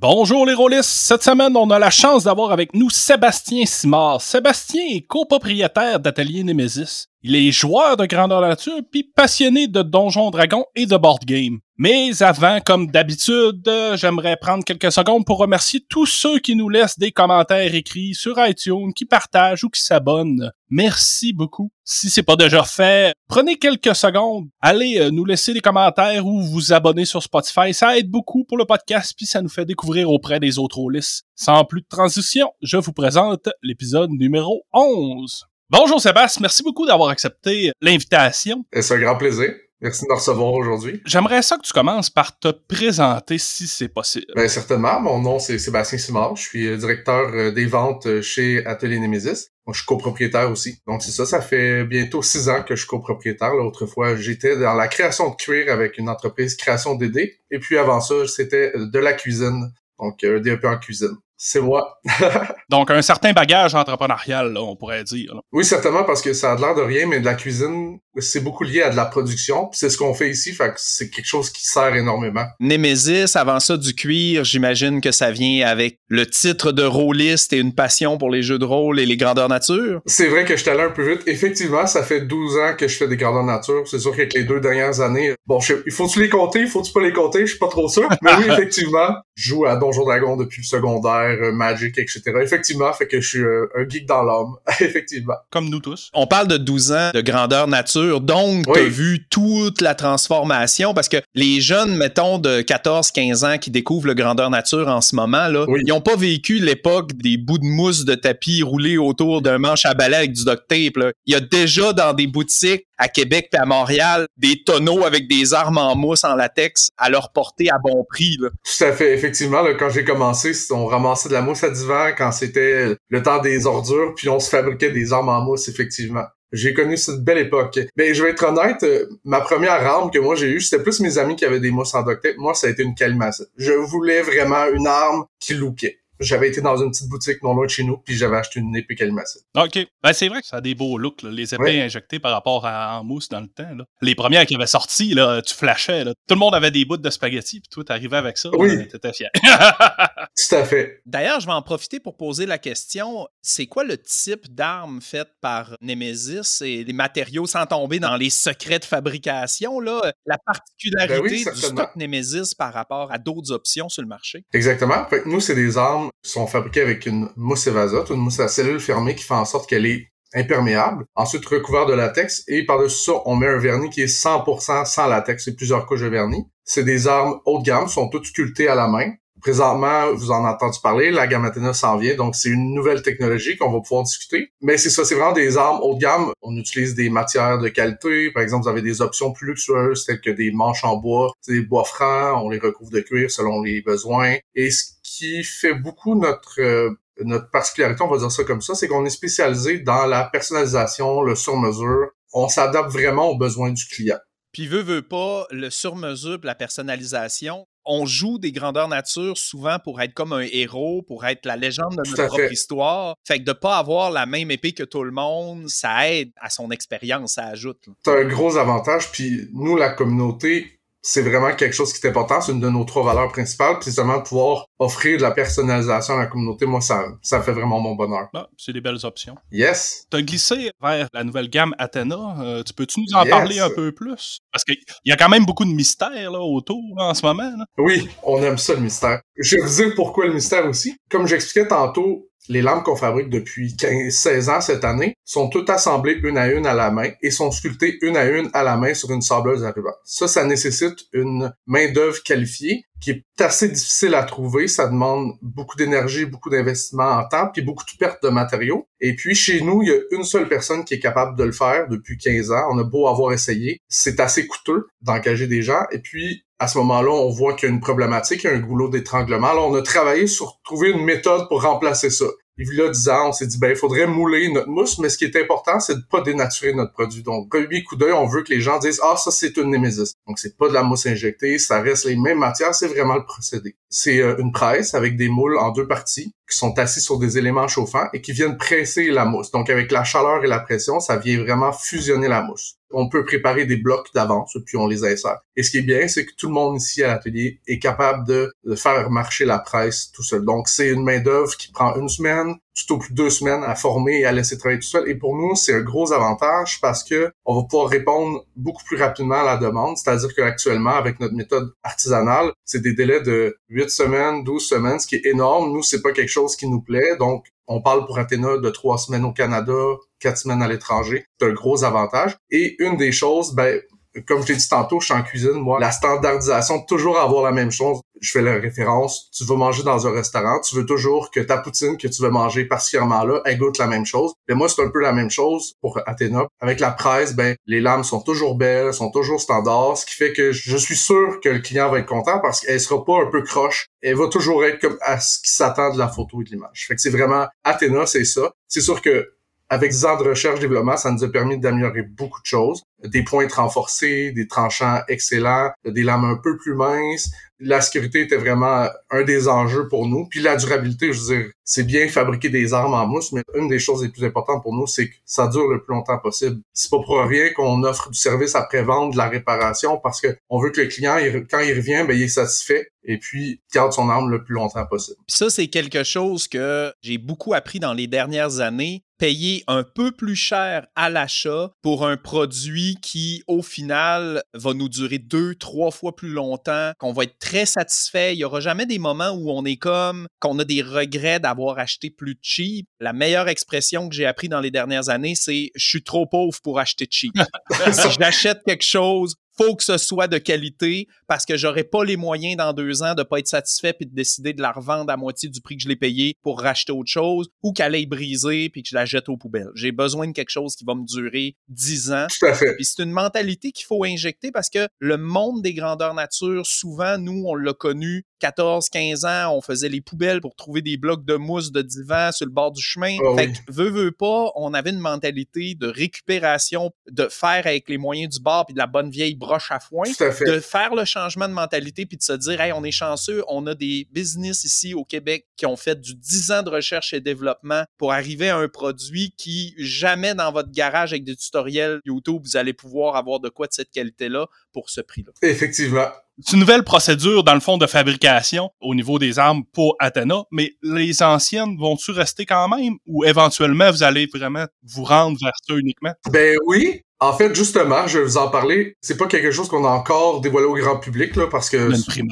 Bonjour les rôlistes! Cette semaine, on a la chance d'avoir avec nous Sébastien Simard. Sébastien est copropriétaire d'Atelier Nemesis. Il est joueur de grandeur nature puis passionné de Donjons Dragons et de board game. Mais avant, comme d'habitude, j'aimerais prendre quelques secondes pour remercier tous ceux qui nous laissent des commentaires écrits sur iTunes, qui partagent ou qui s'abonnent. Merci beaucoup. Si c'est pas déjà fait, prenez quelques secondes, allez euh, nous laisser des commentaires ou vous abonner sur Spotify. Ça aide beaucoup pour le podcast puis ça nous fait découvrir auprès des autres rôlistes. Sans plus de transition, je vous présente l'épisode numéro 11. Bonjour Sébastien, merci beaucoup d'avoir accepté l'invitation. C'est un grand plaisir. Merci de me recevoir aujourd'hui. J'aimerais ça que tu commences par te présenter si c'est possible. Bien, certainement. Mon nom, c'est Sébastien Simard. Je suis euh, directeur euh, des ventes euh, chez Atelier Nemesis. Moi, je suis copropriétaire aussi. Donc, c'est ça. Ça fait bientôt six ans que je suis copropriétaire. Autrefois, j'étais dans la création de cuir avec une entreprise création d'aider. Et puis, avant ça, c'était de la cuisine. Donc, un DEP en cuisine. C'est moi. Donc, un certain bagage entrepreneurial, là, on pourrait dire. Oui, certainement, parce que ça a l'air de rien, mais de la cuisine, c'est beaucoup lié à de la production. C'est ce qu'on fait ici, fait que c'est quelque chose qui sert énormément. Nemesis, avant ça, du cuir, j'imagine que ça vient avec le titre de rôliste et une passion pour les jeux de rôle et les grandeurs nature. C'est vrai que je suis allé un peu vite. Effectivement, ça fait 12 ans que je fais des grandeurs nature. C'est sûr qu'avec les deux dernières années, bon, je, il faut-tu les compter, il faut-tu pas les compter, je suis pas trop sûr. Mais oui, effectivement, je joue à Donjon Dragon depuis le secondaire euh, Magic, etc. Effectivement, fait que je suis euh, un geek dans l'âme. Effectivement. Comme nous tous. On parle de 12 ans de grandeur nature, donc tu as vu toute la transformation parce que les jeunes, mettons, de 14-15 ans qui découvrent le grandeur nature en ce moment, là, ils n'ont pas vécu l'époque des bouts de mousse de tapis roulés autour d'un manche à balai avec du duct tape. Il y a déjà dans des boutiques à Québec et à Montréal des tonneaux avec des armes en mousse en latex à leur portée à bon prix. Là. Tout à fait. Effectivement, quand j'ai commencé, on ramassait de la mousse à divan quand c'était le temps des ordures, puis on se fabriquait des armes en mousse, effectivement. J'ai connu cette belle époque. Mais je vais être honnête, euh, ma première arme que moi j'ai eue, c'était plus mes amis qui avaient des mousses en duct Moi, ça a été une calimace. Je voulais vraiment une arme qui lookait j'avais été dans une petite boutique non loin de chez nous, puis j'avais acheté une épée calimacine. OK. Ben, c'est vrai que ça a des beaux looks, les épées injectées par rapport à en mousse dans le temps. Là. Les premières qui avaient sorti, là, tu flashais. Là. Tout le monde avait des bouts de spaghetti, puis toi, t'arrivais avec ça. Oui. T'étais fier. Tout à fait. D'ailleurs, je vais en profiter pour poser la question. C'est quoi le type d'arme faite par Nemesis et les matériaux sans tomber dans les secrets de fabrication, là? La particularité ben du stock Nemesis par rapport à d'autres options sur le marché? Exactement. Fait nous, c'est des armes sont fabriqués avec une mousse évasote, une mousse à cellule fermée qui fait en sorte qu'elle est imperméable. Ensuite, recouvert de latex. Et par-dessus ça, on met un vernis qui est 100% sans latex. C'est plusieurs couches de vernis. C'est des armes haut de gamme, sont toutes sculptées à la main. Présentement, vous en avez entendu parler, la gamme Athena s'en vient, donc c'est une nouvelle technologie qu'on va pouvoir discuter. Mais c'est ça, c'est vraiment des armes haut de gamme. On utilise des matières de qualité. Par exemple, vous avez des options plus luxueuses, telles que des manches en bois, des bois francs, on les recouvre de cuir selon les besoins. Et ce qui fait beaucoup notre euh, notre particularité, on va dire ça comme ça, c'est qu'on est spécialisé dans la personnalisation, le sur-mesure. On s'adapte vraiment aux besoins du client. Puis veut, veut pas, le sur-mesure, la personnalisation, on joue des grandeurs nature souvent pour être comme un héros, pour être la légende de notre propre histoire. Fait que de pas avoir la même épée que tout le monde, ça aide à son expérience, ça ajoute. C'est un gros avantage. Puis nous, la communauté, c'est vraiment quelque chose qui est important. C'est une de nos trois valeurs principales. Puis justement, pouvoir offrir de la personnalisation à la communauté, moi, ça, ça fait vraiment mon bonheur. Ah, c'est des belles options. Yes. Tu as glissé vers la nouvelle gamme Athena. Euh, tu peux-tu nous en parler un peu plus? Parce qu'il y a quand même beaucoup de mystères là, autour en ce moment. Oui, on aime ça, le mystère. Je vais vous dire pourquoi le mystère aussi. Comme j'expliquais tantôt, les lampes qu'on fabrique depuis 15-16 ans cette année sont toutes assemblées une à une à la main et sont sculptées une à une à la main sur une sableuse à ruban. Ça, ça nécessite une main-d'œuvre qualifiée qui est assez difficile à trouver. Ça demande beaucoup d'énergie, beaucoup d'investissement en temps, puis beaucoup de pertes de matériaux. Et puis, chez nous, il y a une seule personne qui est capable de le faire depuis 15 ans. On a beau avoir essayé. C'est assez coûteux d'engager des gens. Et puis, à ce moment-là, on voit qu'il y a une problématique, il y a un goulot d'étranglement. Alors, on a travaillé sur trouver une méthode pour remplacer ça. Il y a 10 ans, on s'est dit, ben, il faudrait mouler notre mousse, mais ce qui est important, c'est de pas dénaturer notre produit. Donc, premier coup d'œil, on veut que les gens disent, ah, ça, c'est une Nemesis. Donc, c'est pas de la mousse injectée, ça reste les mêmes matières, c'est vraiment le procédé. C'est euh, une presse avec des moules en deux parties qui sont assis sur des éléments chauffants et qui viennent presser la mousse. Donc, avec la chaleur et la pression, ça vient vraiment fusionner la mousse on peut préparer des blocs d'avance, puis on les insère. Et ce qui est bien, c'est que tout le monde ici à l'atelier est capable de, faire marcher la presse tout seul. Donc, c'est une main-d'œuvre qui prend une semaine, tout au plus deux semaines à former et à laisser travailler tout seul. Et pour nous, c'est un gros avantage parce que on va pouvoir répondre beaucoup plus rapidement à la demande. C'est-à-dire qu'actuellement, avec notre méthode artisanale, c'est des délais de 8 semaines, 12 semaines, ce qui est énorme. Nous, c'est pas quelque chose qui nous plaît. Donc, on parle pour Athéna de trois semaines au Canada, quatre semaines à l'étranger. C'est un gros avantage. Et une des choses, ben, comme je t'ai dit tantôt, je suis en cuisine, moi, la standardisation, toujours avoir la même chose. Je fais la référence, tu vas manger dans un restaurant, tu veux toujours que ta poutine que tu veux manger particulièrement là, elle goûte la même chose. Et moi, c'est un peu la même chose pour Athéna. Avec la presse, ben, les lames sont toujours belles, sont toujours standards, ce qui fait que je suis sûr que le client va être content parce qu'elle sera pas un peu croche. Elle va toujours être comme à ce qui s'attend de la photo et de l'image. Fait que c'est vraiment Athéna, c'est ça. C'est sûr que avec 10 ans de recherche-développement, ça nous a permis d'améliorer beaucoup de choses. Des pointes renforcés, des tranchants excellents, des lames un peu plus minces. La sécurité était vraiment un des enjeux pour nous. Puis la durabilité, je veux dire, c'est bien fabriquer des armes en mousse, mais une des choses les plus importantes pour nous, c'est que ça dure le plus longtemps possible. C'est pas pour rien qu'on offre du service après-vente, de la réparation, parce que on veut que le client, quand il revient, ben, il est satisfait et puis garde son arme le plus longtemps possible. ça, c'est quelque chose que j'ai beaucoup appris dans les dernières années payer un peu plus cher à l'achat pour un produit qui, au final, va nous durer deux, trois fois plus longtemps, qu'on va être très satisfait. Il n'y aura jamais des moments où on est comme, qu'on a des regrets d'avoir acheté plus cheap. La meilleure expression que j'ai appris dans les dernières années, c'est je suis trop pauvre pour acheter cheap. si j'achète quelque chose faut que ce soit de qualité parce que j'aurai pas les moyens dans deux ans de pas être satisfait puis de décider de la revendre à moitié du prix que je l'ai payé pour racheter autre chose ou qu'elle ait brisé puis que je la jette aux poubelles. J'ai besoin de quelque chose qui va me durer dix ans. Tout à fait. Puis c'est une mentalité qu'il faut injecter parce que le monde des grandeurs nature, souvent, nous, on l'a connu 14, 15 ans, on faisait les poubelles pour trouver des blocs de mousse de divan sur le bord du chemin. Ah fait que, veut, veut pas, on avait une mentalité de récupération, de faire avec les moyens du bord puis de la bonne vieille broche à foin, de faire le changement de mentalité puis de se dire, hey, on est chanceux, on a des business ici au Québec qui ont fait du 10 ans de recherche et développement pour arriver à un produit qui jamais dans votre garage avec des tutoriels YouTube, vous allez pouvoir avoir de quoi de cette qualité-là pour ce prix-là. Effectivement. C'est une nouvelle procédure, dans le fond, de fabrication au niveau des armes pour Athena, mais les anciennes vont-tu rester quand même ou éventuellement vous allez vraiment vous rendre vers ça uniquement? Ben oui, en fait, justement, je vais vous en parler. C'est pas quelque chose qu'on a encore dévoilé au grand public, là, parce que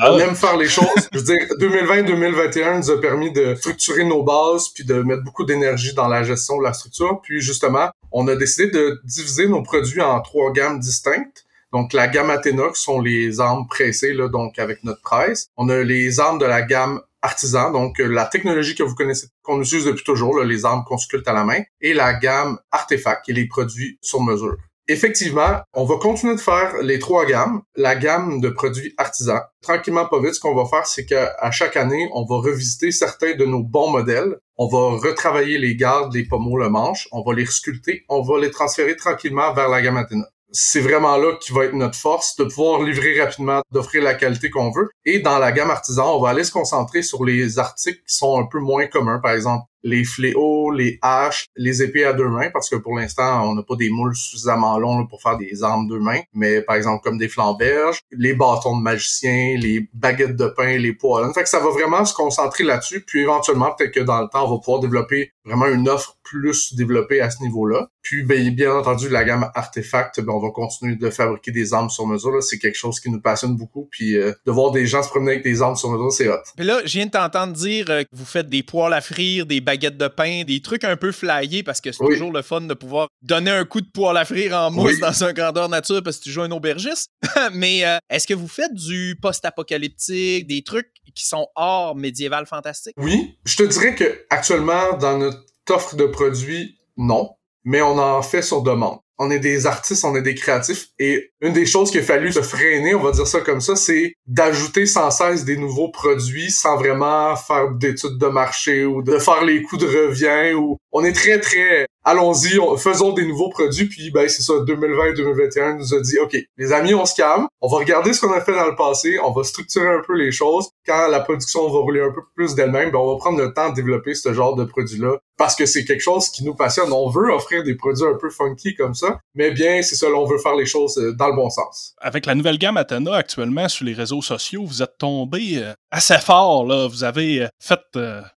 on aime faire les choses. je veux dire, 2020-2021 nous a permis de structurer nos bases puis de mettre beaucoup d'énergie dans la gestion de la structure. Puis justement, on a décidé de diviser nos produits en trois gammes distinctes. Donc, la gamme Athenox sont les armes pressées, là, donc avec notre presse. On a les armes de la gamme artisan, donc euh, la technologie que vous connaissez, qu'on utilise depuis toujours, les armes qu'on sculpte à la main, et la gamme artefact, qui est les produits sur mesure. Effectivement, on va continuer de faire les trois gammes, la gamme de produits artisans. Tranquillement, pas vite, ce qu'on va faire, c'est qu'à chaque année, on va revisiter certains de nos bons modèles. On va retravailler les gardes, les pommeaux, le manche. On va les sculpter. On va les transférer tranquillement vers la gamme Athena c'est vraiment là qui va être notre force, de pouvoir livrer rapidement, d'offrir la qualité qu'on veut. Et dans la gamme artisan, on va aller se concentrer sur les articles qui sont un peu moins communs, par exemple les fléaux, les haches, les épées à deux mains, parce que pour l'instant, on n'a pas des moules suffisamment longs pour faire des armes deux mains, mais par exemple comme des flamberges, les bâtons de magicien, les baguettes de pain, les poêlons. Fait que ça va vraiment se concentrer là-dessus, puis éventuellement, peut-être que dans le temps, on va pouvoir développer vraiment une offre plus développée à ce niveau-là. Puis, ben, bien entendu, la gamme artefact, ben, on va continuer de fabriquer des armes sur mesure. C'est quelque chose qui nous passionne beaucoup. Puis, euh, de voir des gens se promener avec des armes sur mesure, c'est hot. Puis là, je viens de t'entendre dire euh, que vous faites des poêles à frire, des baguettes de pain, des trucs un peu flyés parce que c'est toujours le fun de pouvoir donner un coup de poêle à frire en mousse dans un grandeur nature parce que tu joues un aubergiste. Mais euh, est-ce que vous faites du post-apocalyptique, des trucs qui sont hors médiéval fantastique? Oui, je te dirais que actuellement dans notre offre de produits, non mais on en fait sur demande. On est des artistes, on est des créatifs, et une des choses qu'il a fallu se freiner, on va dire ça comme ça, c'est d'ajouter sans cesse des nouveaux produits sans vraiment faire d'études de marché ou de faire les coûts de revient ou on est très très allons-y, faisons des nouveaux produits puis ben c'est ça 2020-2021 nous a dit OK, les amis, on se calme, on va regarder ce qu'on a fait dans le passé, on va structurer un peu les choses. Quand la production va rouler un peu plus d'elle-même, ben on va prendre le temps de développer ce genre de produit là parce que c'est quelque chose qui nous passionne. On veut offrir des produits un peu funky comme ça, mais bien, c'est ça, on veut faire les choses euh, dans le bon sens. Avec la nouvelle gamme Atena actuellement sur les réseaux sociaux, vous êtes tombé euh, assez fort, là. Vous avez euh, fait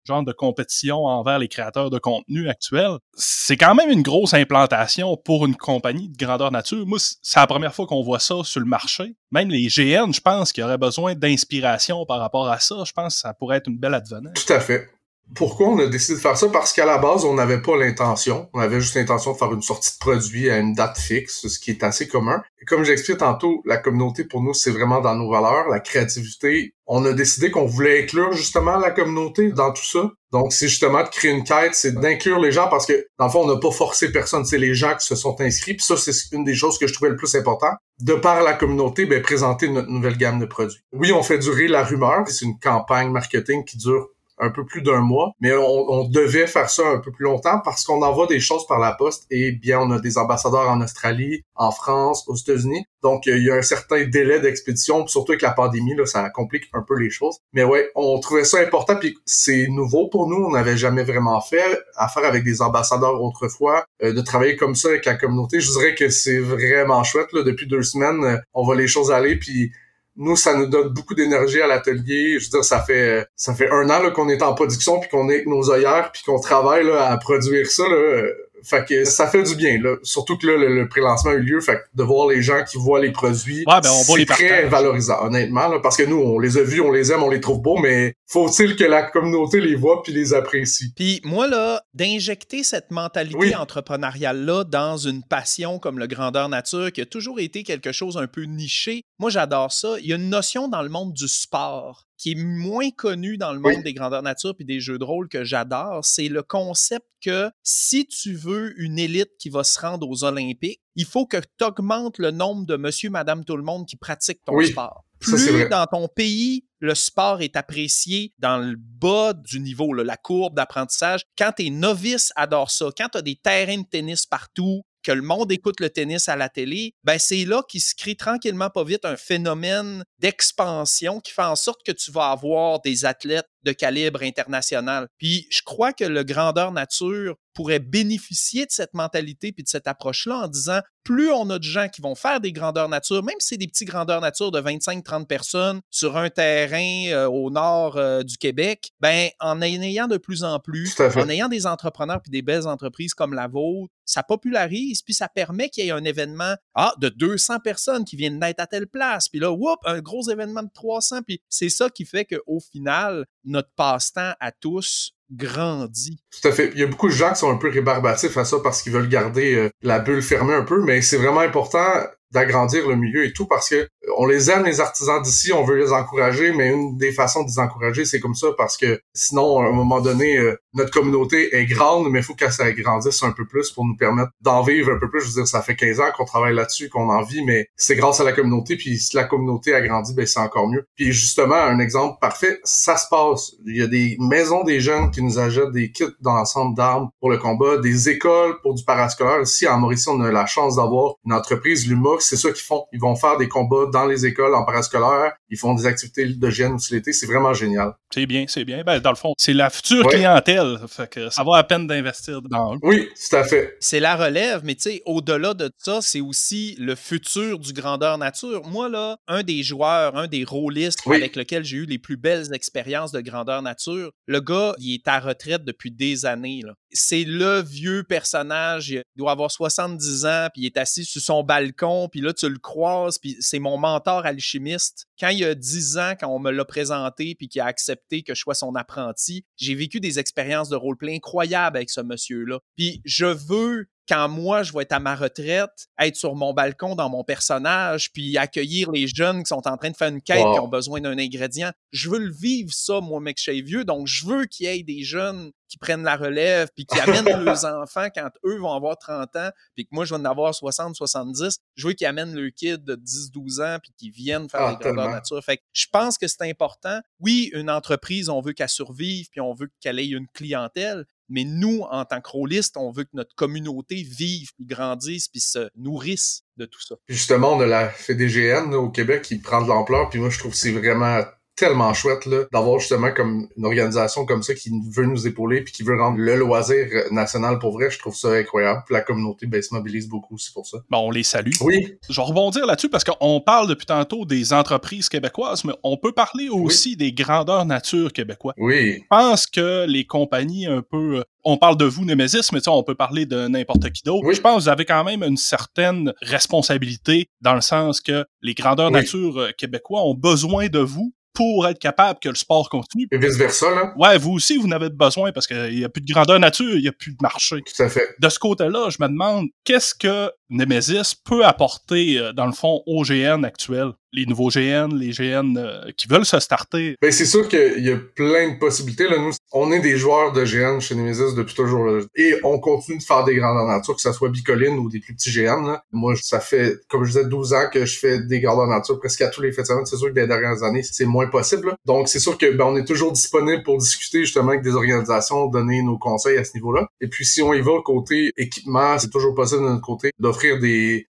genre de compétition envers les créateurs de contenu actuels. C'est quand même une grosse implantation pour une compagnie de grandeur nature. Moi, c'est la première fois qu'on voit ça sur le marché. Même les GN, je pense qu'il y aurait besoin d'inspiration par rapport à ça. Je pense que ça pourrait être une belle advenance. Tout à fait. Pourquoi on a décidé de faire ça? Parce qu'à la base, on n'avait pas l'intention. On avait juste l'intention de faire une sortie de produit à une date fixe, ce qui est assez commun. Et comme j'expliquais tantôt, la communauté, pour nous, c'est vraiment dans nos valeurs, la créativité. On a décidé qu'on voulait inclure justement la communauté dans tout ça. Donc, c'est justement de créer une quête, c'est d'inclure les gens parce que, dans le fond, on n'a pas forcé personne. C'est les gens qui se sont inscrits. Puis ça, c'est une des choses que je trouvais le plus important. De par la communauté, ben, présenter notre nouvelle gamme de produits. Oui, on fait durer la rumeur. C'est une campagne marketing qui dure un peu plus d'un mois, mais on, devait faire ça un peu plus longtemps parce qu'on envoie des choses par la poste et bien on a des ambassadeurs en Australie, en France, aux États-Unis. Donc il y a un certain délai d'expédition, surtout avec la pandémie là, ça complique un peu les choses. Mais ouais, on trouvait ça important puis c'est nouveau pour nous, on n'avait jamais vraiment fait affaire avec des ambassadeurs autrefois, euh, de travailler comme ça avec la communauté. Je dirais que c'est vraiment chouette là depuis deux semaines, euh, on voit les choses aller puis nous, ça nous donne beaucoup d'énergie à l'atelier. Je veux dire, ça fait ça fait un an qu'on est en production puis qu'on est avec nos œillères puis qu'on travaille là, à produire ça. Là. Fait que ça fait du bien, là. Surtout que là, le, pré-lancement a eu lieu. Fait que de voir les gens qui voient les produits, ben, c'est très valorisant, honnêtement. Là, parce que nous, on les a vus, on les aime, on les trouve beaux, mais faut-il que la communauté les voit puis les apprécie? Puis moi, là, d'injecter cette mentalité entrepreneuriale-là dans une passion comme le grandeur nature, qui a toujours été quelque chose un peu niché, moi, j'adore ça. Il y a une notion dans le monde du sport qui est moins connu dans le monde des grandeurs nature puis des jeux de rôle que j'adore, c'est le concept que si tu veux une élite qui va se rendre aux Olympiques, il faut que tu augmentes le nombre de monsieur, madame, tout le monde qui pratique ton sport. Plus dans ton pays, le sport est apprécié dans le bas du niveau, la courbe d'apprentissage. Quand tes novices adorent ça, quand tu as des terrains de tennis partout, que le monde écoute le tennis à la télé, ben c'est là qu'il se crée tranquillement pas vite un phénomène d'expansion qui fait en sorte que tu vas avoir des athlètes de calibre international. Puis je crois que le grandeur nature pourrait bénéficier de cette mentalité puis de cette approche-là en disant plus on a de gens qui vont faire des grandeurs nature, même si c'est des petits grandeurs nature de 25-30 personnes sur un terrain euh, au nord euh, du Québec, ben en ayant de plus en plus, en ayant des entrepreneurs puis des belles entreprises comme la vôtre, ça popularise puis ça permet qu'il y ait un événement ah, de 200 personnes qui viennent naître à telle place, puis là, whoop, un gros événement de 300, puis c'est ça qui fait qu'au final, notre passe-temps à tous grandit. Tout à fait. Il y a beaucoup de gens qui sont un peu rébarbatifs à ça parce qu'ils veulent garder euh, la bulle fermée un peu, mais c'est vraiment important d'agrandir le milieu et tout parce que on les aime les artisans d'ici, on veut les encourager, mais une des façons de les encourager, c'est comme ça parce que sinon à un moment donné euh, notre communauté est grande, mais il faut qu'elle s'agrandisse un peu plus pour nous permettre d'en vivre un peu plus. Je veux dire, ça fait 15 ans qu'on travaille là-dessus, qu'on en vit, mais c'est grâce à la communauté. Puis si la communauté a grandi, ben c'est encore mieux. Puis justement, un exemple parfait, ça se passe. Il y a des maisons des jeunes qui nous achètent des kits d'ensemble d'armes pour le combat, des écoles pour du parascolaire. Ici, en Mauricie, on a la chance d'avoir une entreprise, c'est ça qu'ils font. Ils vont faire des combats dans les écoles en parascolaire. Ils font des activités de gêne aussi l'été. C'est vraiment génial. C'est bien, c'est bien. Ben, dans le fond, c'est la future clientèle. Fait que ça vaut à peine d'investir dans eux. Oui, tout à fait. C'est la relève, mais tu sais, au-delà de ça, c'est aussi le futur du grandeur nature. Moi, là, un des joueurs, un des rôlistes avec lequel j'ai eu les plus belles expériences de grandeur nature, le gars, il est à retraite depuis des années. C'est le vieux personnage. Il doit avoir 70 ans, puis il est assis sur son balcon, puis là, tu le croises, puis c'est mon mentor alchimiste. Quand il y a dix ans, quand on me l'a présenté puis qu'il a accepté que je sois son apprenti, j'ai vécu des expériences de roleplay incroyables avec ce monsieur-là. Puis je veux quand moi, je vais être à ma retraite, être sur mon balcon dans mon personnage, puis accueillir les jeunes qui sont en train de faire une quête, qui ont besoin d'un ingrédient. Je veux le vivre, ça, moi, mec, je vieux. Donc, je veux qu'il y ait des jeunes qui prennent la relève, puis qui amènent leurs enfants quand eux vont avoir 30 ans, puis que moi, je vais en avoir 60, 70. Je veux qu'ils amènent le kid de 10, 12 ans, puis qu'ils viennent faire ah, des nature. Fait que je pense que c'est important. Oui, une entreprise, on veut qu'elle survive, puis on veut qu'elle ait une clientèle, mais nous, en tant que rôlistes, on veut que notre communauté vive, puis grandisse, puis se nourrisse de tout ça. Justement, on a la FEDGN au Québec qui prend de l'ampleur, puis moi, je trouve que c'est vraiment tellement chouette là d'avoir justement comme une organisation comme ça qui veut nous épauler puis qui veut rendre le loisir national pour vrai. Je trouve ça incroyable. la communauté ben, se mobilise beaucoup aussi pour ça. Bon, on les salue. Oui. Je vais rebondir là-dessus parce qu'on parle depuis tantôt des entreprises québécoises, mais on peut parler aussi des grandeurs nature québécois. Oui. Je pense que les compagnies un peu on parle de vous, Nemesis, mais on peut parler de n'importe qui d'autre. Je pense que vous avez quand même une certaine responsabilité dans le sens que les grandeurs nature euh, québécois ont besoin de vous pour être capable que le sport continue. Et vice-versa, là. Ouais, vous aussi, vous n'avez besoin parce qu'il n'y a plus de grandeur nature, il n'y a plus de marché. Tout à fait. De ce côté-là, je me demande, qu'est-ce que Nemesis peut apporter, euh, dans le fond, au GN actuel? Les nouveaux GN, les GN euh, qui veulent se starter. Ben, c'est sûr qu'il y a plein de possibilités. Là. Nous, on est des joueurs de GN chez Nemesis depuis toujours. Et on continue de faire des grandeurs nature, que ce soit bicoline ou des plus petits GN. Là. Moi, ça fait, comme je disais, 12 ans que je fais des grandeurs nature presque à tous les fêtes de semaine. C'est sûr que les dernières années, c'est moins possible. Donc, c'est sûr que ben, on est toujours disponible pour discuter justement avec des organisations, donner nos conseils à ce niveau-là. Et puis, si on y va côté équipement, c'est toujours possible de notre côté d'offrir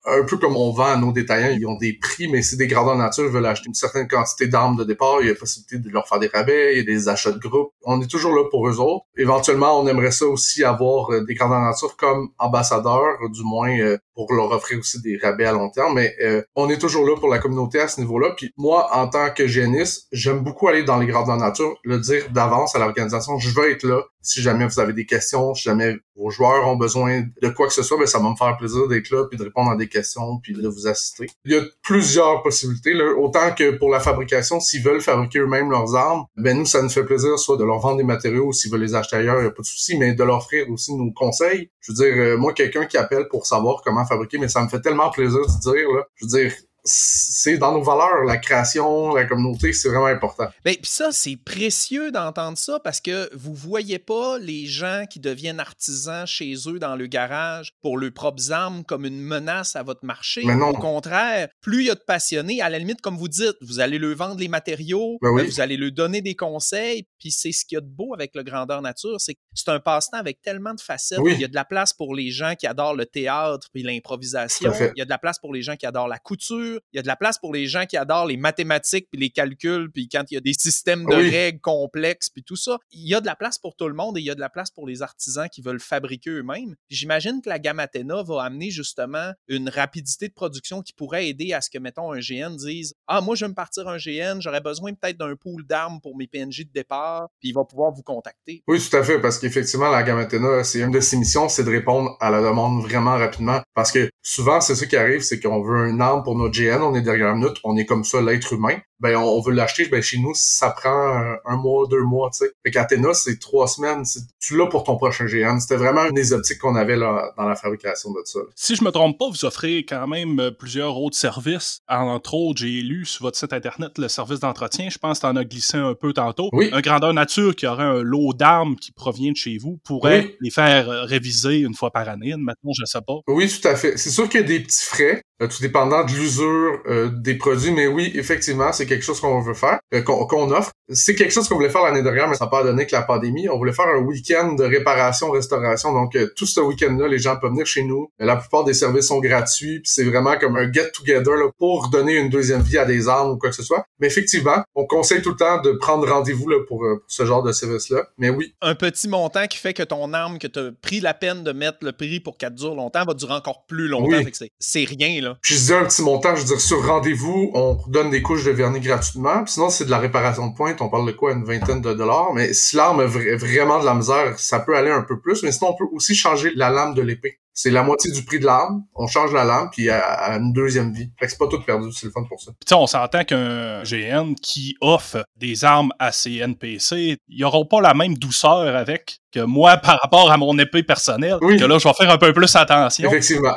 Un peu comme on vend à nos détaillants, ils ont des prix, mais c'est des grandeurs nature, veulent acheter une certaine quantité d'armes de départ, il y a possibilité de leur faire des rabais, il y a des achats de groupe. On est toujours là pour eux autres. Éventuellement, on aimerait ça aussi avoir euh, des grandeurs nature comme ambassadeurs, du moins euh, pour leur offrir aussi des rabais à long terme, mais euh, on est toujours là pour la communauté à ce niveau-là. Puis moi, en tant que géniste, j'aime beaucoup aller dans les grandeurs nature, le dire d'avance à l'organisation, je veux être là. Si jamais vous avez des questions, si jamais vos joueurs ont besoin de quoi que ce soit, ben ça va me faire plaisir d'être là, puis de répondre à des questions, puis de vous assister. Il y a plusieurs possibilités. Autant que pour la fabrication, s'ils veulent fabriquer eux-mêmes leurs armes, ben nous, ça nous fait plaisir soit de leur vendre des matériaux, s'ils veulent les acheter ailleurs, il n'y a pas de souci, mais de leur offrir aussi nos conseils. Je veux dire, euh, moi, quelqu'un qui appelle pour savoir comment fabriquer, mais ça me fait tellement plaisir de dire, là, je veux dire, c'est dans nos valeurs, la création, la communauté, c'est vraiment important. Ben, puis ça, c'est précieux d'entendre ça parce que vous voyez pas les gens qui deviennent artisans chez eux dans le garage pour leurs propres armes comme une menace à votre marché. Mais non. Au contraire, plus il y a de passionnés, à la limite, comme vous dites, vous allez leur vendre les matériaux, ben vous allez leur donner des conseils, puis c'est ce qu'il y a de beau avec le grandeur nature, c'est que c'est un passe-temps avec tellement de facettes. Il y a de la place pour les gens qui adorent le théâtre puis l'improvisation. Il y a de la place pour les gens qui adorent la couture il y a de la place pour les gens qui adorent les mathématiques, puis les calculs, puis quand il y a des systèmes de règles complexes, puis tout ça. Il y a de la place pour tout le monde et il y a de la place pour les artisans qui veulent fabriquer eux-mêmes. J'imagine que la gamme Athena va amener justement une rapidité de production qui pourrait aider à ce que, mettons, un GN dise Ah, moi, je vais me partir un GN, j'aurais besoin peut-être d'un pool d'armes pour mes PNJ de départ, puis il va pouvoir vous contacter. Oui, tout à fait, parce qu'effectivement, la gamme Athena, c'est une de ses missions, c'est de répondre à la demande vraiment rapidement. Parce que souvent, c'est ce qui arrive, c'est qu'on veut une arme pour notre GN, on est derrière nous, on est comme ça l'être humain ben on, veut l'acheter, ben chez nous, ça prend un, mois, deux mois, tu sais. Fait qu'Athéna, c'est trois semaines, tu l'as pour ton prochain GN. C'était vraiment une des optiques qu'on avait là, dans la fabrication de ça. Si je me trompe pas, vous offrez quand même euh, plusieurs autres services. Entre autres, j'ai lu sur votre site internet le service d'entretien. Je pense que tu en as glissé un peu tantôt. Oui. Un grandeur nature qui aurait un lot d'armes qui provient de chez vous pourrait les faire euh, réviser une fois par année. Maintenant, je sais pas. Oui, tout à fait. C'est sûr qu'il y a des petits frais, euh, tout dépendant de l'usure des produits, mais oui, effectivement, c'est quelque chose qu'on veut faire, euh, qu'on offre. C'est quelque chose qu'on voulait faire l'année dernière, mais ça n'a pas donné que la pandémie. On voulait faire un week-end de réparation, restauration. Donc, euh, tout ce week-end-là, les gens peuvent venir chez nous. La plupart des services sont gratuits. c'est vraiment comme un get-together pour donner une deuxième vie à des armes ou quoi que ce soit. Mais effectivement, on conseille tout le temps de prendre rendez-vous pour, euh, ce genre de service-là. Mais oui. Un petit montant qui fait que ton arme, que tu as pris la peine de mettre le prix pour qu'elle dure longtemps, va durer encore plus longtemps. C'est rien, là. Puis je dis un petit montant, je veux dire, sur rendez-vous, on donne des couches de vernis gratuitement. sinon, c'est de la réparation de pointe. On parle de quoi? Une vingtaine de dollars. Mais si l'arme a vraiment de la misère, ça peut aller un peu plus. Mais sinon, on peut aussi changer la lame de l'épée. c'est la moitié du prix de l'arme. On change la lampe, puis à, une deuxième vie. Fait que c'est pas tout perdu, c'est le fun pour ça. Puis on s'entend qu'un GN qui offre des armes à ses NPC, ils auront pas la même douceur avec que moi par rapport à mon épée personnelle. Que là, je vais faire un peu plus attention. Effectivement.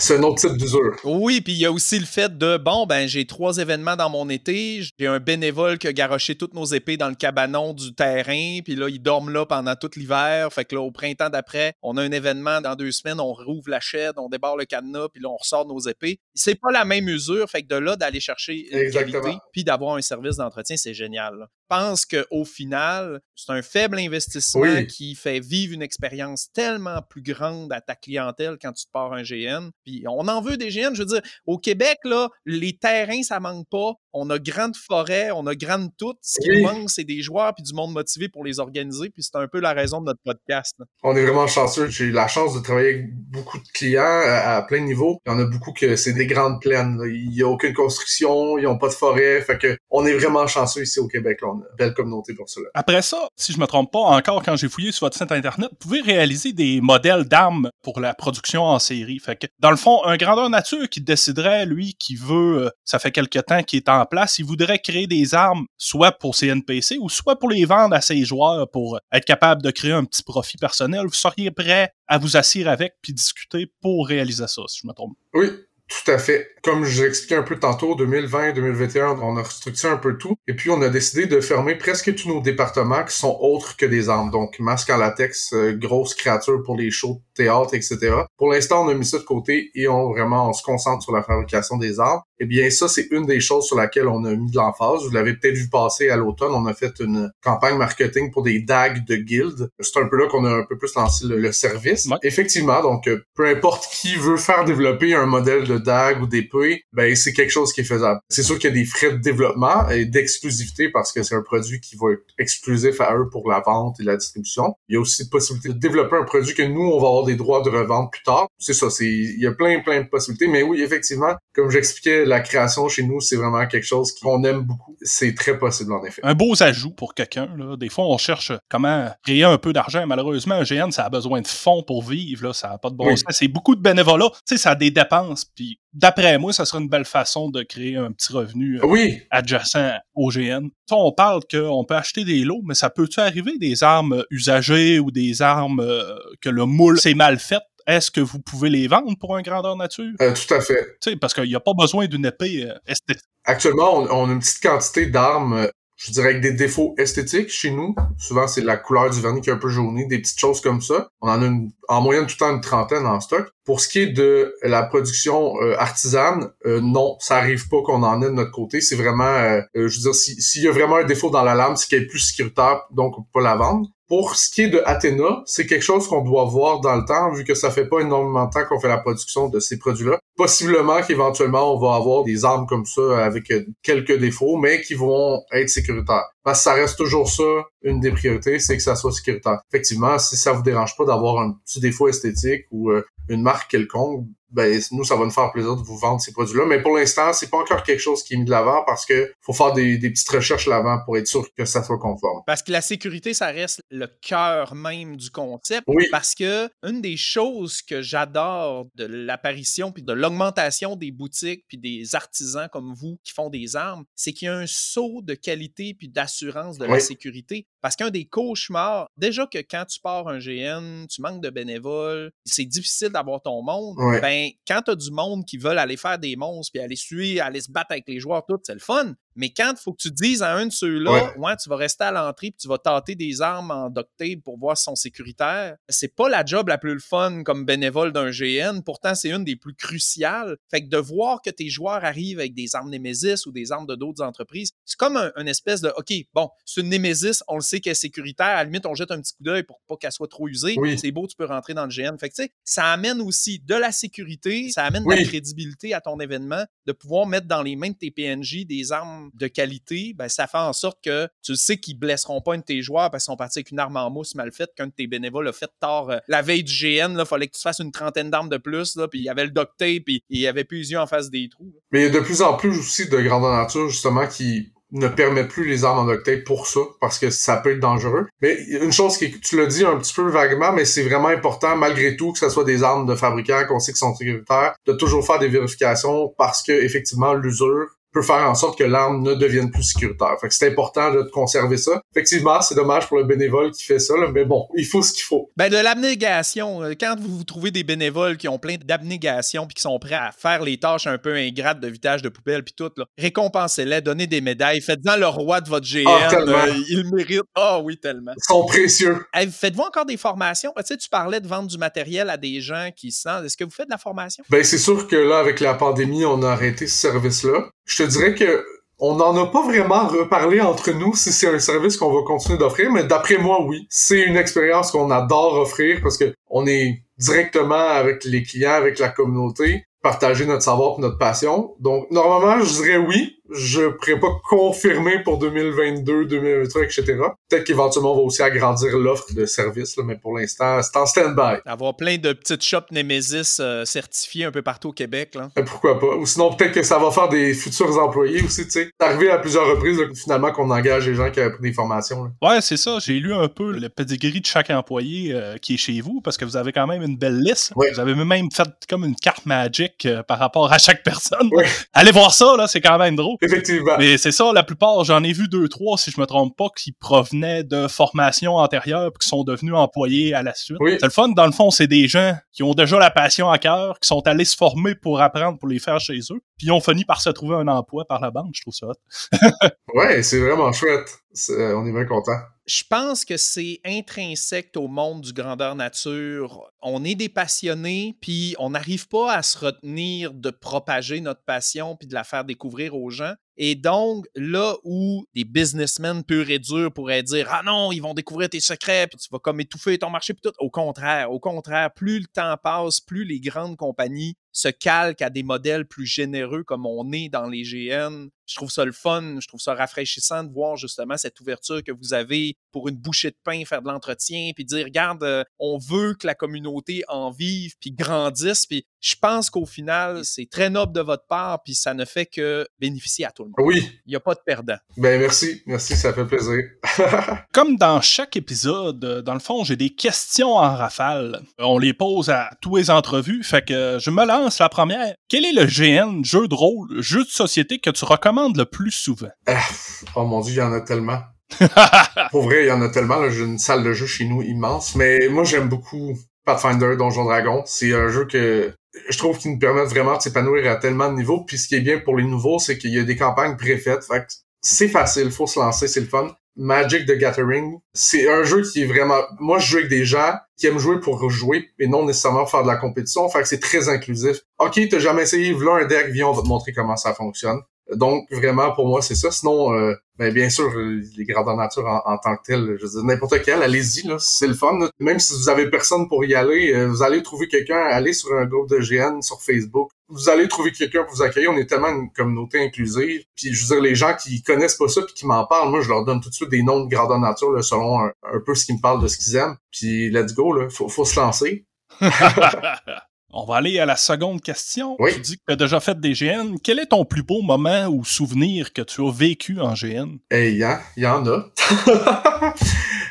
C'est un autre type d'usure. Oui, puis il y a aussi le fait de bon, ben j'ai trois événements dans mon été. J'ai un bénévole qui a garoché toutes nos épées dans le cabanon du terrain, puis là, ils dorment là pendant tout l'hiver. Fait que là, au printemps d'après, on a un événement dans deux semaines, on rouvre la chaîne, on débarre le cadenas, puis là, on ressort nos épées. C'est pas la même usure, fait que de là, d'aller chercher une qualité, puis d'avoir un service d'entretien, c'est génial. Pense qu'au final, c'est un faible investissement qui fait vivre une expérience tellement plus grande à ta clientèle quand tu te pars un GN on en veut des GN. Je veux dire, au Québec, là, les terrains, ça manque pas. On a grande forêt, on a grande tout. Ce qui manque, c'est des joueurs puis du monde motivé pour les organiser. Puis c'est un peu la raison de notre podcast. On est vraiment chanceux. J'ai eu la chance de travailler avec beaucoup de clients à, plein niveau. Il y en a beaucoup que c'est des grandes plaines. Il n'y a aucune construction, ils n'ont pas de forêt. Fait que on est vraiment chanceux ici au Québec. On a une belle communauté pour cela. Après ça, si je me trompe pas, encore quand j'ai fouillé sur votre site internet, vous pouvez réaliser des modèles d'armes pour la production en série. Fait que dans le fond, un grandeur nature qui déciderait, lui, qui veut, euh, ça fait quelque temps qu'il est en place, il voudrait créer des armes, soit pour ses NPC ou soit pour les vendre à ses joueurs pour être capable de créer un petit profit personnel. Vous seriez prêt à vous asseoir avec puis discuter pour réaliser ça, si je me trompe. Oui, tout à fait. Comme je expliqué un peu tantôt, 2020-2021, on a restructuré un peu tout. Et puis, on a décidé de fermer presque tous nos départements qui sont autres que des armes. Donc, masque en latex, euh, grosses créatures pour les shows de théâtre, etc. Pour l'instant, on a mis ça de côté et on vraiment, on se concentre sur la fabrication des armes. Eh bien, ça, c'est une des choses sur laquelle on a mis de l'emphase. Vous l'avez peut-être vu passer à l'automne. On a fait une campagne marketing pour des dagues de guild. C'est un peu là qu'on a un peu plus lancé le, service. Effectivement, donc, euh, peu importe qui veut faire développer un modèle de dague ou d'épée, ben c'est quelque chose qui est faisable. C'est sûr qu'il y a des frais de développement et d'exclusivité parce que c'est un produit qui va être exclusif à eux pour la vente et la distribution. Il y a aussi la possibilité de développer un produit que nous, on va avoir des droits de revente plus tard. C'est ça, c'est il y a plein, plein de possibilités. Mais oui, effectivement, comme j'expliquais, la création chez nous, c'est vraiment quelque chose qu'on aime beaucoup. C'est très possible, en effet. Un beau ajout pour quelqu'un. Des fois, on cherche comment créer un peu d'argent. Malheureusement, un GN, ça a besoin de fonds pour vivre. Là. Ça n'a pas de bon sens. C'est beaucoup de bénévolat. Tu sais, ça a des dépenses. Puis d'après moi, ça serait une belle façon de créer un petit revenu euh, adjacent au GN. on parle qu'on peut acheter des lots, mais ça peut-tu arriver des armes usagées ou des armes euh, que le moule s'est mal fait? Est-ce que vous pouvez les vendre pour un grandeur nature? Euh, tout à fait. Tu sais, parce qu'il n'y a pas besoin d'une épée esthétique. Actuellement, on, on, a une petite quantité d'armes je dirais avec des défauts esthétiques chez nous. Souvent, c'est la couleur du vernis qui est un peu jauni, des petites choses comme ça. On en a en moyenne tout le temps une trentaine en stock. Pour ce qui est de la production euh, artisane, euh, non, ça arrive pas qu'on en ait de notre côté. C'est vraiment, euh, je veux dire, s'il y a vraiment un défaut dans la lame, c'est qu'elle est plus sécuritaire, donc on peut pas la vendre. Pour ce qui est de Athéna, c'est quelque chose qu'on doit voir dans le temps, vu que ça fait pas énormément de temps qu'on fait la production de ces produits-là. Possiblement qu'éventuellement, on va avoir des armes comme ça avec quelques défauts, mais qui vont être sécuritaires. Parce que ça reste toujours ça, une des priorités, c'est que ça soit sécuritaire. Effectivement, si ça vous dérange pas d'avoir un petit défaut esthétique ou une marque quelconque, ben nous ça va nous faire plaisir de vous vendre ces produits-là. Mais pour l'instant, c'est pas encore quelque chose qui est mis de l'avant parce que faut faire des, petites recherches l'avant pour être sûr que ça soit conforme. Parce que la sécurité, ça reste le cœur même du concept. Oui. Parce que une des choses que j'adore de l'apparition puis de l'augmentation des boutiques puis des artisans comme vous qui font des armes, c'est qu'il y a un saut de qualité puis d'assurance de la sécurité. Parce qu'un des cauchemars, déjà que quand tu pars un GN, tu manques de bénévoles, c'est difficile d'avoir ton monde. Ben, quand tu as du monde qui veulent aller faire des monstres, puis aller suivre, aller se battre avec les joueurs, tout, c'est le fun. Mais quand il faut que tu dises à un de ceux-là, ouais. tu vas rester à l'entrée puis tu vas tenter des armes en duct pour voir si sont sécuritaires, c'est pas la job la plus fun comme bénévole d'un GN. Pourtant, c'est une des plus cruciales. Fait que de voir que tes joueurs arrivent avec des armes Nemesis ou des armes de d'autres entreprises, c'est comme un, espèce de OK, bon, c'est une Nemesis, on le sait qu'elle est sécuritaire. À la limite, on jette un petit coup d'œil pour pas qu'elle soit trop usée. C'est beau, tu peux rentrer dans le GN. Fait que tu sais, ça amène aussi de la sécurité, ça amène de la crédibilité à ton événement, de pouvoir mettre dans les mains de tes PNJ des armes de qualité, ben, ça fait en sorte que tu sais qu'ils blesseront pas un de tes joueurs parce qu'ils sont partis avec une arme en mousse mal faite qu'un de tes bénévoles a fait tard. Euh, la veille du GN, il fallait que tu fasses une trentaine d'armes de plus, puis il y avait le duct tape, puis il y avait plus yeux en face des trous. Mais il y a de plus en plus aussi de grandeur nature, justement, qui ne permettent plus les armes en octet pour ça, parce que ça peut être dangereux. Mais une chose qui, tu l'as dit un petit peu vaguement, mais c'est vraiment important, malgré tout, que ce soit des armes de fabricants qu'on sait qu'ils sont sécuritaires, de toujours faire des vérifications parce que, effectivement, l'usure peut faire en sorte que l'arme ne devienne plus sécuritaire. Fait que c'est important de conserver ça. Effectivement, c'est dommage pour le bénévole qui fait ça, mais bon, il faut ce qu'il faut. Ben de l'abnégation. Euh, quand vous, vous trouvez des bénévoles qui ont plein d'abnégation puis qui sont prêts à faire les tâches un peu ingrates de vitage de poubelle puis tout, là, récompensez-les, donnez des médailles, faites-en le roi de votre GM. Ah, euh, ils méritent. Ah oh, oui, tellement. Ils sont précieux. Faites-vous encore des formations? Tu sais, tu parlais de vendre du matériel à des gens qui se sentent. Est-ce que vous faites de la formation? Ben c'est sûr que là, avec la pandémie, on a arrêté ce service-là je te dirais que on n'en a pas vraiment reparlé entre nous si c'est un service qu'on va continuer d'offrir, mais d'après moi, oui. C'est une expérience qu'on adore offrir parce que on est directement avec les clients, avec la communauté, partager notre savoir et notre passion. Donc, normalement, je dirais oui, je pourrais pas confirmer pour 2022, 2023, etc. Peut-être qu'éventuellement, on va aussi agrandir l'offre de services, mais pour l'instant, c'est en stand-by. Avoir plein de petites shops Nemesis euh, certifiées un peu partout au Québec. Là. Euh, pourquoi pas? Ou sinon, peut-être que ça va faire des futurs employés aussi, tu sais. Arrivé à plusieurs reprises, finalement, qu'on engage les gens qui ont pris des formations. Ouais, c'est ça. J'ai lu un peu le pedigree de chaque employé euh, qui est chez vous, parce que vous avez quand même une belle liste. Vous avez même fait comme une carte magique par rapport à chaque personne. Allez voir ça, là, c'est quand même drôle. Effectivement. Mais c'est ça, la plupart, j'en ai vu deux, trois, si je me trompe pas, qui provenaient de formations antérieures qui sont devenus employés à la suite. C'est le fun, dans le fond, c'est des gens qui ont déjà la passion à cœur, qui sont allés se former pour apprendre, pour les faire chez eux, puis ils ont fini par se trouver un emploi par la bande, je trouve ça ouais, c'est vraiment chouette. On est bien content. Je pense que c'est intrinsèque au monde du grandeur nature. On est des passionnés, puis on n'arrive pas à se retenir de propager notre passion puis de la faire découvrir aux gens. Et donc, là où des businessmen purs et durs pourraient dire Ah non, ils vont découvrir tes secrets, puis tu vas comme étouffer ton marché, puis tout. Au contraire, au contraire, plus le temps passe, plus les grandes compagnies se calquent à des modèles plus généreux comme on est dans les GN. Je trouve ça le fun, je trouve ça rafraîchissant de voir justement cette ouverture que vous avez pour une bouchée de pain, faire de l'entretien, puis dire, regarde, euh, on veut que la communauté en vive, puis grandisse, puis je pense qu'au final, c'est très noble de votre part, puis ça ne fait que bénéficier à tout le monde. Oui. Il n'y a pas de perdant. Ben merci, merci, ça fait plaisir. Comme dans chaque épisode, euh, dans le fond, j'ai des questions en rafale. On les pose à tous les entrevues, fait que je me lance la première. Quel est le GN, jeu de rôle, jeu de société que tu recommandes le plus souvent? Ah, oh mon dieu, il y en a tellement. Pour vrai, il y en a tellement. J'ai une salle de jeu chez nous immense. Mais moi, j'aime beaucoup Pathfinder, Donjon Dragon. C'est un jeu que je trouve qu'il nous permet vraiment de s'épanouir à tellement de niveaux. Puis ce qui est bien pour les nouveaux, c'est qu'il y a des campagnes préfaites. Fait c'est facile, faut se lancer, c'est le fun. Magic the Gathering, c'est un jeu qui est vraiment... Moi, je joue avec des gens qui aiment jouer pour jouer et non nécessairement faire de la compétition. Fait que c'est très inclusif. OK, t'as jamais essayé, voilà un deck, viens, on va te montrer comment ça fonctionne. Donc, vraiment, pour moi, c'est ça. Sinon, euh, ben, bien sûr, les grandeurs nature en, tant que tel, je veux dire, n'importe quel, allez-y, là, c'est le fun. Même si vous avez personne pour y aller, euh, vous allez trouver quelqu'un, allez sur un groupe de GN sur Facebook. Vous allez trouver quelqu'un pour vous accueillir. On est tellement une communauté inclusive. Puis, je veux dire, les gens qui connaissent pas ça puis qui m'en parlent, moi, je leur donne tout de suite des noms de grandeur nature, là, selon un, peu ce qu'ils me parlent de ce qu'ils aiment. Puis, let's go, là. Faut, faut se lancer. On va aller à la seconde question. Tu dis que tu as déjà fait des GN. Quel est ton plus beau moment ou souvenir que tu as vécu en GN? Eh, il y, en a.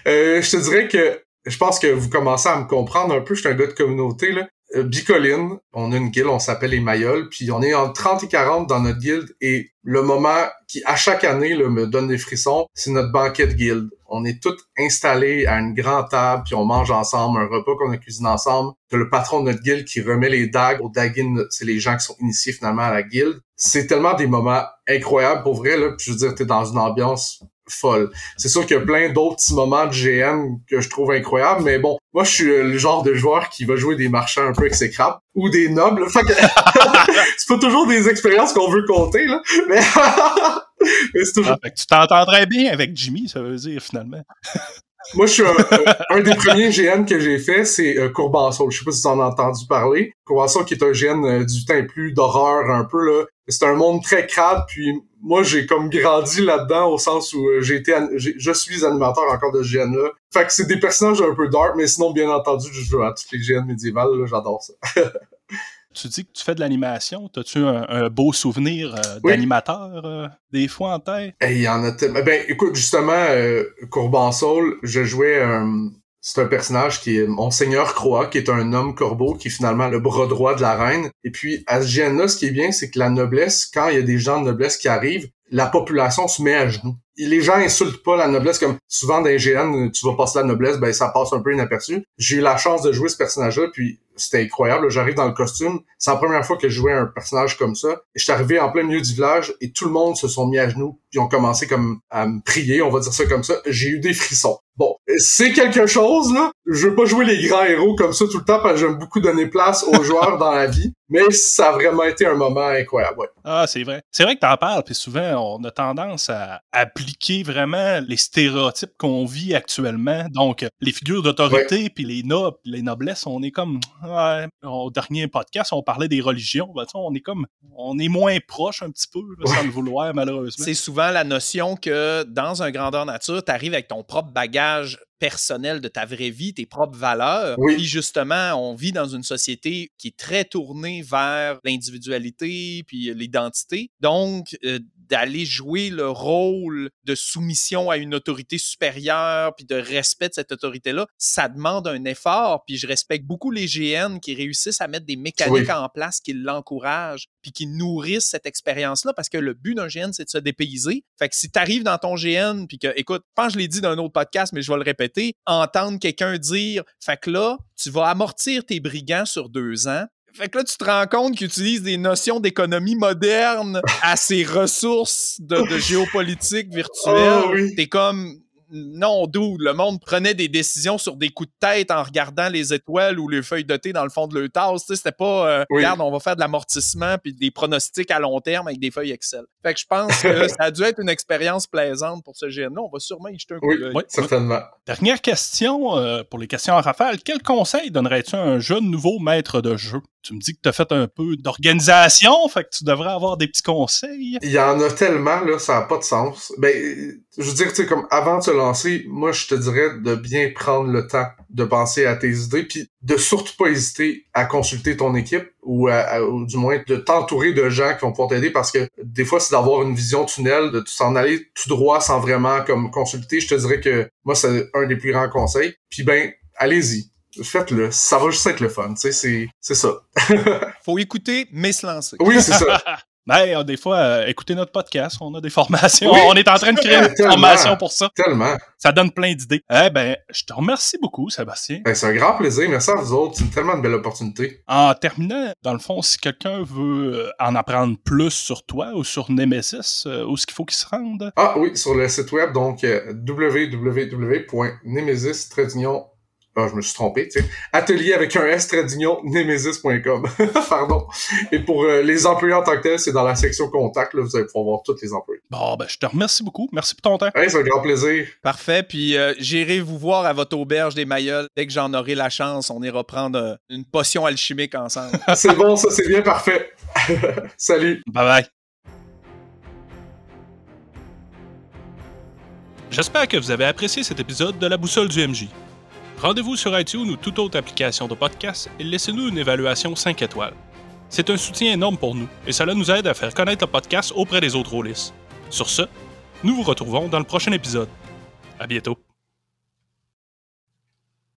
Euh, je te dirais que je pense que vous commencez à me comprendre un peu. Je suis un gars de communauté. Là. Euh, Bicoline, on a une guilde, on s'appelle les Mayol, puis on est en 30 et 40 dans notre guilde, et le moment qui, à chaque année, là, me donne des frissons, c'est notre banquet de guilde. On est tous installés à une grande table, puis on mange ensemble, un repas qu'on a cuisiné ensemble. C'est le patron de notre guilde qui remet les dagues aux daguines, c'est les gens qui sont initiés finalement à la guilde. C'est tellement des moments incroyables pour vrai, là, puis je veux dire, t'es dans une ambiance folle. C'est sûr qu'il y a plein d'autres petits moments de GM que je trouve incroyables, mais bon, moi je suis le genre de joueur qui va jouer des marchands un peu exécrables ou des nobles. c'est pas toujours des expériences qu'on veut compter, là, mais, c'est toujours... Ah, tu t'entendrais bien avec Jimmy, ça veut dire, finalement. Moi, je suis un, des premiers GN que j'ai fait, c'est euh, Je sais pas si tu en as entendu parler. Courbassol qui est un GN euh, du temps plus d'horreur un peu là. C'est un monde très crade, puis moi j'ai comme grandi là-dedans au sens où euh, j'ai été, je suis animateur encore de GN là. Fait que c'est des personnages un peu dark, mais sinon bien entendu je joue à toutes les GN médiévales, j'adore ça. Tu dis que tu fais de l'animation. As-tu un, beau souvenir euh, d'animateur euh, des fois en tête? Il y en a tellement. Ben, écoute, justement, euh, Soul, je jouais un c'est un personnage qui est Monseigneur Croix, qui est un homme corbeau, qui est finalement le bras droit de la reine. Et puis, à ce GN-là, ce qui est bien, c'est que la noblesse, quand il y a des gens de noblesse qui arrivent, la population se met à genoux. Les gens insultent pas la noblesse comme souvent dans les GN, tu vas passer la noblesse, ben ça passe un peu inaperçu. J'ai eu la chance de jouer ce personnage-là, puis c'était incroyable. J'arrive dans le costume. C'est la première fois que je jouais un personnage comme ça. Et je suis arrivé en plein milieu du village et tout le monde se sont mis à genoux puis ont commencé comme à me prier, on va dire ça comme ça. J'ai eu des frissons. Bon, c'est quelque chose, là. Je veux pas jouer les grands héros comme ça tout le temps parce que j'aime beaucoup donner place aux joueurs dans la vie. Mais ça a vraiment été un moment incroyable, Ah, c'est vrai. C'est vrai que t'en parles, puis souvent, on a tendance à vraiment les stéréotypes qu'on vit actuellement. Donc, les figures d'autorité, puis les nobles, les noblesses, on est comme... Ouais, au dernier podcast, on parlait des religions. Ben, on est comme... On est moins proche un petit peu, sans le vouloir, malheureusement. C'est souvent la notion que dans un grandeur nature, t'arrives avec ton propre bagage personnel de ta vraie vie, tes propres valeurs. Oui. Puis justement, on vit dans une société qui est très tournée vers l'individualité puis l'identité. Donc, euh, d'aller jouer le rôle de soumission à une autorité supérieure puis de respect de cette autorité-là, ça demande un effort. Puis je respecte beaucoup les GN qui réussissent à mettre des mécaniques en place qui l'encouragent puis qui nourrissent cette expérience-là parce que le but d'un GN, c'est de se dépayser. Fait que si tu arrives dans ton GN puis que, écoute, je pense que je l'ai dit dans un autre podcast, mais je vais le répéter, entendre quelqu'un dire, fait que là, tu vas amortir tes brigands sur deux ans, fait que là, tu te rends compte qu'ils utilisent des notions d'économie moderne à ces ressources de, géopolitique virtuelle. Oh, T'es comme, non, d'où le monde prenait des décisions sur des coups de tête en regardant les étoiles ou les feuilles de thé dans le fond de leur tasse. C'était pas, euh, regarde, on va faire de l'amortissement puis des pronostics à long terme avec des feuilles Excel. Fait que je pense que ça a dû être une expérience plaisante pour ce GN-là. On va sûrement y jeter un coup d'œil. Oui, certainement. Dernière question euh, pour les questions à rafale. Quel conseil donnerais-tu à un jeune nouveau maître de jeu? Tu me dis que tu as fait un peu d'organisation, fait que tu devrais avoir des petits conseils. Il y en a tellement, là, ça n'a pas de sens. Ben, je veux dire, tu sais, comme avant de se lancer, moi, je te dirais de bien prendre le temps de penser à tes idées, puis de surtout pas hésiter à consulter ton équipe ou, du moins de t'entourer de gens qui vont pouvoir t'aider parce que des fois, c'est d'avoir une vision tunnel, de s'en aller tout droit sans vraiment comme consulter. Je te dirais que moi, c'est un des plus grands conseils. Puis ben, allez-y faites-le. Ça va juste être le fun. Tu sais, c'est ça. Faut écouter, mais se lancer. Oui, c'est ça. Ben, des fois, euh, écoutez notre podcast, on a des formations. on est en train de créer une formation pour ça. Tellement. Ça donne plein d'idées. Eh ben, je te remercie beaucoup, Sébastien. Ben, c'est un grand plaisir. Merci à vous autres. C'est tellement une belle opportunité. En terminant, dans le fond, si quelqu'un veut euh, en apprendre plus sur toi ou sur Nemesis, euh, où est-ce qu'il faut qu'il se rende? Ah oui, sur le site web, donc www.nemesis ah, je me suis trompé, tu sais. Atelier avec un S d'union, nemesis.com. Pardon. Et pour euh, les employés en tant que tel, c'est dans la section contact, là, vous allez pouvoir voir tous les employés. Bon, ben, je te remercie beaucoup. Merci pour ton temps. c'est un grand plaisir. Parfait. Puis, euh, j'irai vous voir à votre auberge des Mayolles. Dès que j'en aurai la chance, on ira prendre euh, une potion alchimique ensemble. c'est bon, ça, c'est bien parfait. Salut. Bye bye. J'espère que vous avez apprécié cet épisode de La Boussole du MJ. Rendez-vous sur iTunes ou toute autre application de podcast et laissez-nous une évaluation 5 étoiles. C'est un soutien énorme pour nous et cela nous aide à faire connaître le podcast auprès des autres rôlistes. Sur ce, nous vous retrouvons dans le prochain épisode. À bientôt.